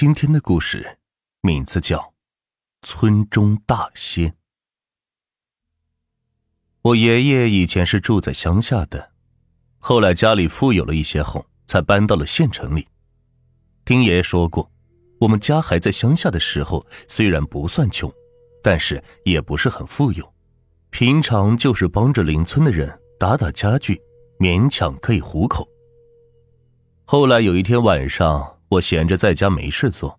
今天的故事名字叫《村中大仙》。我爷爷以前是住在乡下的，后来家里富有了一些后，才搬到了县城里。听爷爷说过，我们家还在乡下的时候，虽然不算穷，但是也不是很富有，平常就是帮着邻村的人打打家具，勉强可以糊口。后来有一天晚上。我闲着在家没事做，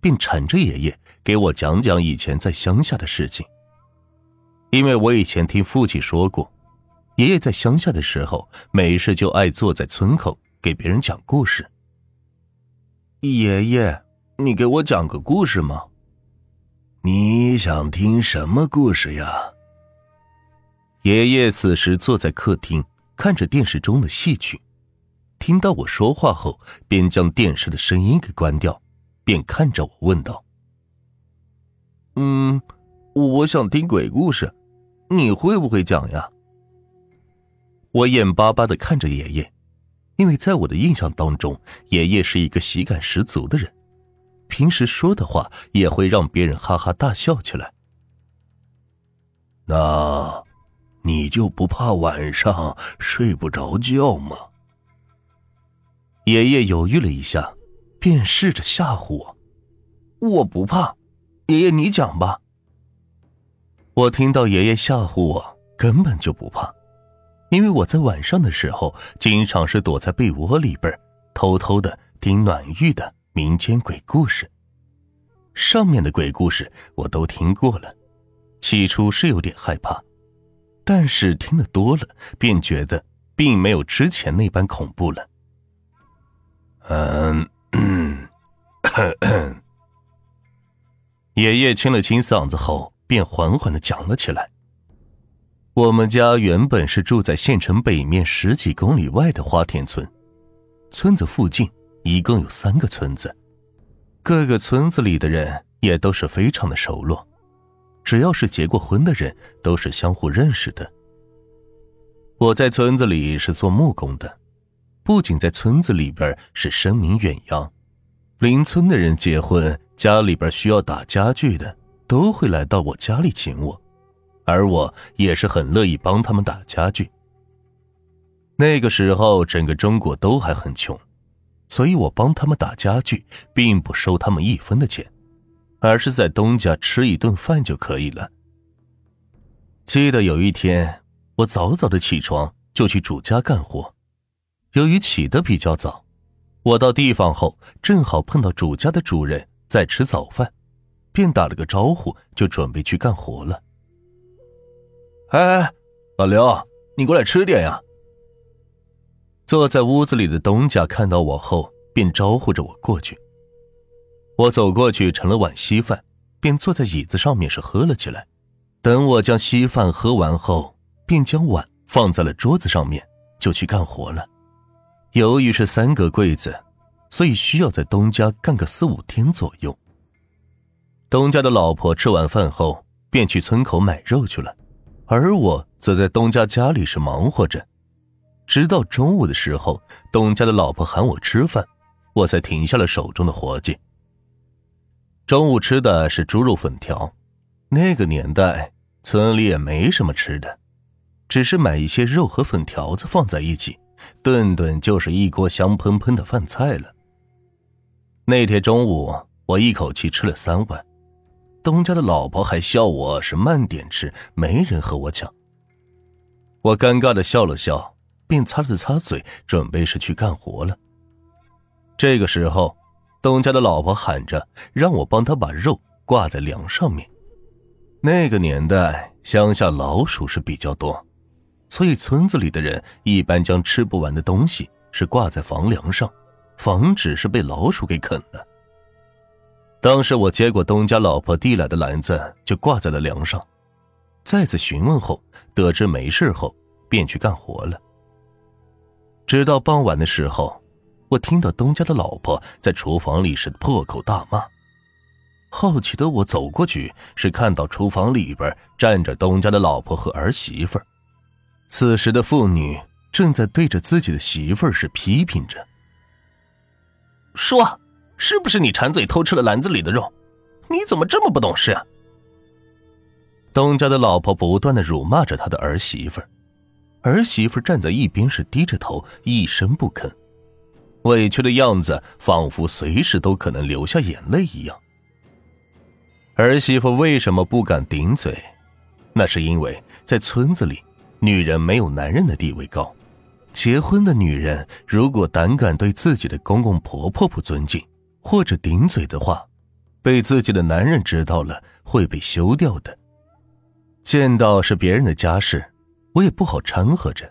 便缠着爷爷给我讲讲以前在乡下的事情。因为我以前听父亲说过，爷爷在乡下的时候没事就爱坐在村口给别人讲故事。爷爷，你给我讲个故事吗？你想听什么故事呀？爷爷此时坐在客厅，看着电视中的戏曲。听到我说话后，便将电视的声音给关掉，便看着我问道：“嗯，我想听鬼故事，你会不会讲呀？”我眼巴巴的看着爷爷，因为在我的印象当中，爷爷是一个喜感十足的人，平时说的话也会让别人哈哈大笑起来。那，你就不怕晚上睡不着觉吗？爷爷犹豫了一下，便试着吓唬我：“我不怕，爷爷你讲吧。”我听到爷爷吓唬我，根本就不怕，因为我在晚上的时候，经常是躲在被窝里边，偷偷的听暖玉的民间鬼故事。上面的鬼故事我都听过了，起初是有点害怕，但是听得多了，便觉得并没有之前那般恐怖了。嗯，爷爷清了清嗓子后，便缓缓的讲了起来。我们家原本是住在县城北面十几公里外的花田村，村子附近一共有三个村子，各个村子里的人也都是非常的熟络，只要是结过婚的人，都是相互认识的。我在村子里是做木工的。不仅在村子里边是声名远扬，邻村的人结婚，家里边需要打家具的，都会来到我家里请我，而我也是很乐意帮他们打家具。那个时候，整个中国都还很穷，所以我帮他们打家具，并不收他们一分的钱，而是在东家吃一顿饭就可以了。记得有一天，我早早的起床就去主家干活。由于起得比较早，我到地方后正好碰到主家的主人在吃早饭，便打了个招呼，就准备去干活了。哎，老刘，你过来吃点呀！坐在屋子里的东家看到我后，便招呼着我过去。我走过去盛了碗稀饭，便坐在椅子上面是喝了起来。等我将稀饭喝完后，便将碗放在了桌子上面，就去干活了。由于是三个柜子，所以需要在东家干个四五天左右。东家的老婆吃完饭后便去村口买肉去了，而我则在东家家里是忙活着，直到中午的时候，东家的老婆喊我吃饭，我才停下了手中的活计。中午吃的是猪肉粉条，那个年代村里也没什么吃的，只是买一些肉和粉条子放在一起。顿顿就是一锅香喷喷的饭菜了。那天中午，我一口气吃了三碗，东家的老婆还笑我是慢点吃，没人和我抢。我尴尬的笑了笑，便擦了擦嘴，准备是去干活了。这个时候，东家的老婆喊着让我帮他把肉挂在梁上面。那个年代，乡下老鼠是比较多。所以，村子里的人一般将吃不完的东西是挂在房梁上，防止是被老鼠给啃了。当时我接过东家老婆递来的篮子，就挂在了梁上。再次询问后，得知没事后，便去干活了。直到傍晚的时候，我听到东家的老婆在厨房里是破口大骂。好奇的我走过去，是看到厨房里边站着东家的老婆和儿媳妇儿。此时的妇女正在对着自己的媳妇儿是批评着：“说，是不是你馋嘴偷吃了篮子里的肉？你怎么这么不懂事啊？东家的老婆不断的辱骂着他的儿媳妇儿儿媳妇站在一边是低着头一声不吭，委屈的样子仿佛随时都可能流下眼泪一样。儿媳妇为什么不敢顶嘴？那是因为在村子里，女人没有男人的地位高。结婚的女人如果胆敢对自己的公公婆婆不尊敬，或者顶嘴的话，被自己的男人知道了会被休掉的。见到是别人的家事，我也不好掺和着，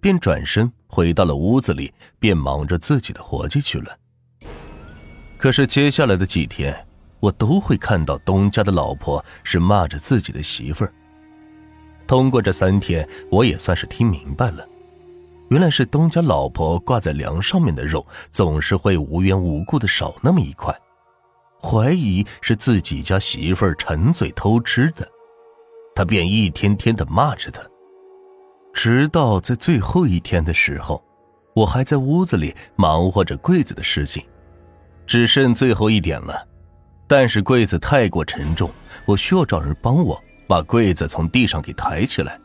便转身回到了屋子里，便忙着自己的活计去了。可是接下来的几天，我都会看到东家的老婆是骂着自己的媳妇儿。通过这三天，我也算是听明白了，原来是东家老婆挂在梁上面的肉总是会无缘无故的少那么一块，怀疑是自己家媳妇儿馋嘴偷吃的，他便一天天的骂着他，直到在最后一天的时候，我还在屋子里忙活着柜子的事情，只剩最后一点了，但是柜子太过沉重，我需要找人帮我。把柜子从地上给抬起来。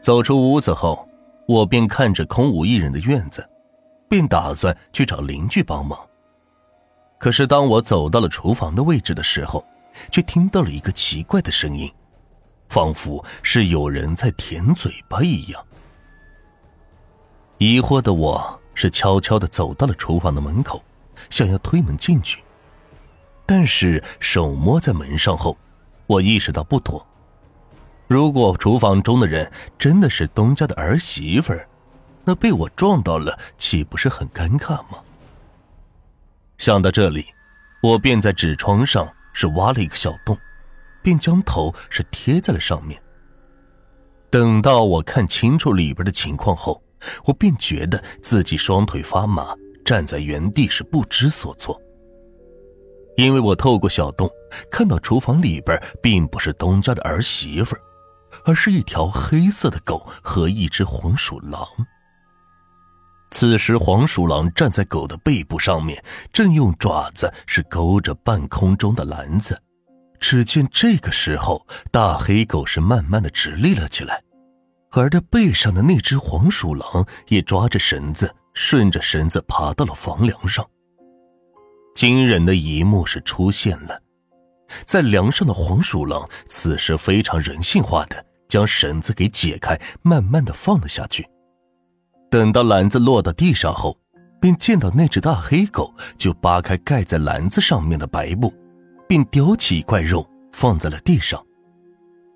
走出屋子后，我便看着空无一人的院子，便打算去找邻居帮忙。可是当我走到了厨房的位置的时候，却听到了一个奇怪的声音，仿佛是有人在舔嘴巴一样。疑惑的我是悄悄的走到了厨房的门口，想要推门进去，但是手摸在门上后。我意识到不妥，如果厨房中的人真的是东家的儿媳妇儿，那被我撞到了，岂不是很尴尬吗？想到这里，我便在纸窗上是挖了一个小洞，便将头是贴在了上面。等到我看清楚里边的情况后，我便觉得自己双腿发麻，站在原地是不知所措。因为我透过小洞看到厨房里边并不是东家的儿媳妇而是一条黑色的狗和一只黄鼠狼。此时，黄鼠狼站在狗的背部上面，正用爪子是勾着半空中的篮子。只见这个时候，大黑狗是慢慢的直立了起来，而它背上的那只黄鼠狼也抓着绳子，顺着绳子爬到了房梁上。惊人的一幕是出现了，在梁上的黄鼠狼此时非常人性化的将绳子给解开，慢慢的放了下去。等到篮子落到地上后，便见到那只大黑狗就扒开盖在篮子上面的白布，并叼起一块肉放在了地上。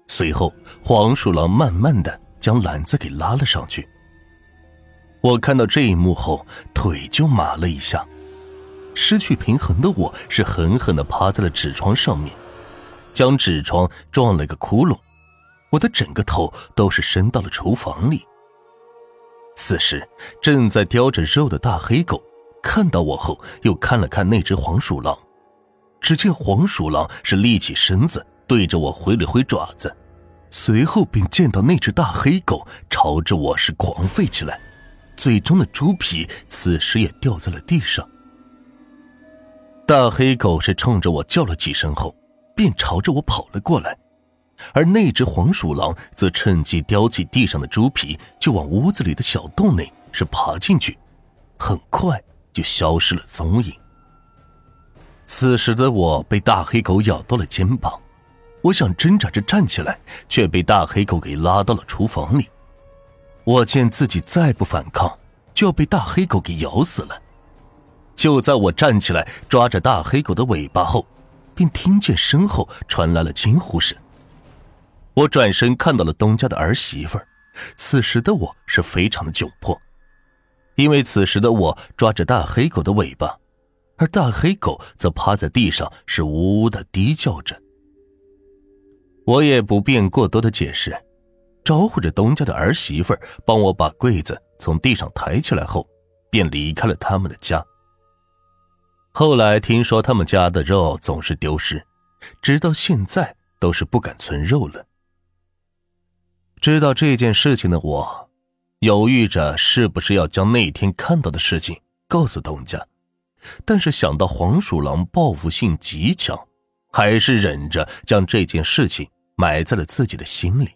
随后，黄鼠狼慢慢的将篮子给拉了上去。我看到这一幕后，腿就麻了一下。失去平衡的我是狠狠的趴在了纸窗上面，将纸窗撞了个窟窿，我的整个头都是伸到了厨房里。此时正在叼着肉的大黑狗看到我后，又看了看那只黄鼠狼，只见黄鼠狼是立起身子对着我挥了挥爪子，随后便见到那只大黑狗朝着我是狂吠起来，嘴中的猪皮此时也掉在了地上。大黑狗是冲着我叫了几声后，便朝着我跑了过来，而那只黄鼠狼则趁机叼起地上的猪皮，就往屋子里的小洞内是爬进去，很快就消失了踪影。此时的我被大黑狗咬到了肩膀，我想挣扎着站起来，却被大黑狗给拉到了厨房里。我见自己再不反抗，就要被大黑狗给咬死了。就在我站起来抓着大黑狗的尾巴后，便听见身后传来了惊呼声。我转身看到了东家的儿媳妇儿，此时的我是非常的窘迫，因为此时的我抓着大黑狗的尾巴，而大黑狗则趴在地上是呜呜的低叫着。我也不便过多的解释，招呼着东家的儿媳妇儿帮我把柜子从地上抬起来后，便离开了他们的家。后来听说他们家的肉总是丢失，直到现在都是不敢存肉了。知道这件事情的我，犹豫着是不是要将那天看到的事情告诉东家，但是想到黄鼠狼报复性极强，还是忍着将这件事情埋在了自己的心里。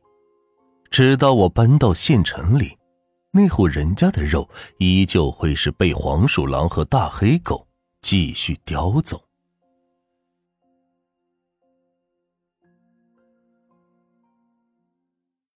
直到我搬到县城里，那户人家的肉依旧会是被黄鼠狼和大黑狗继续叼走。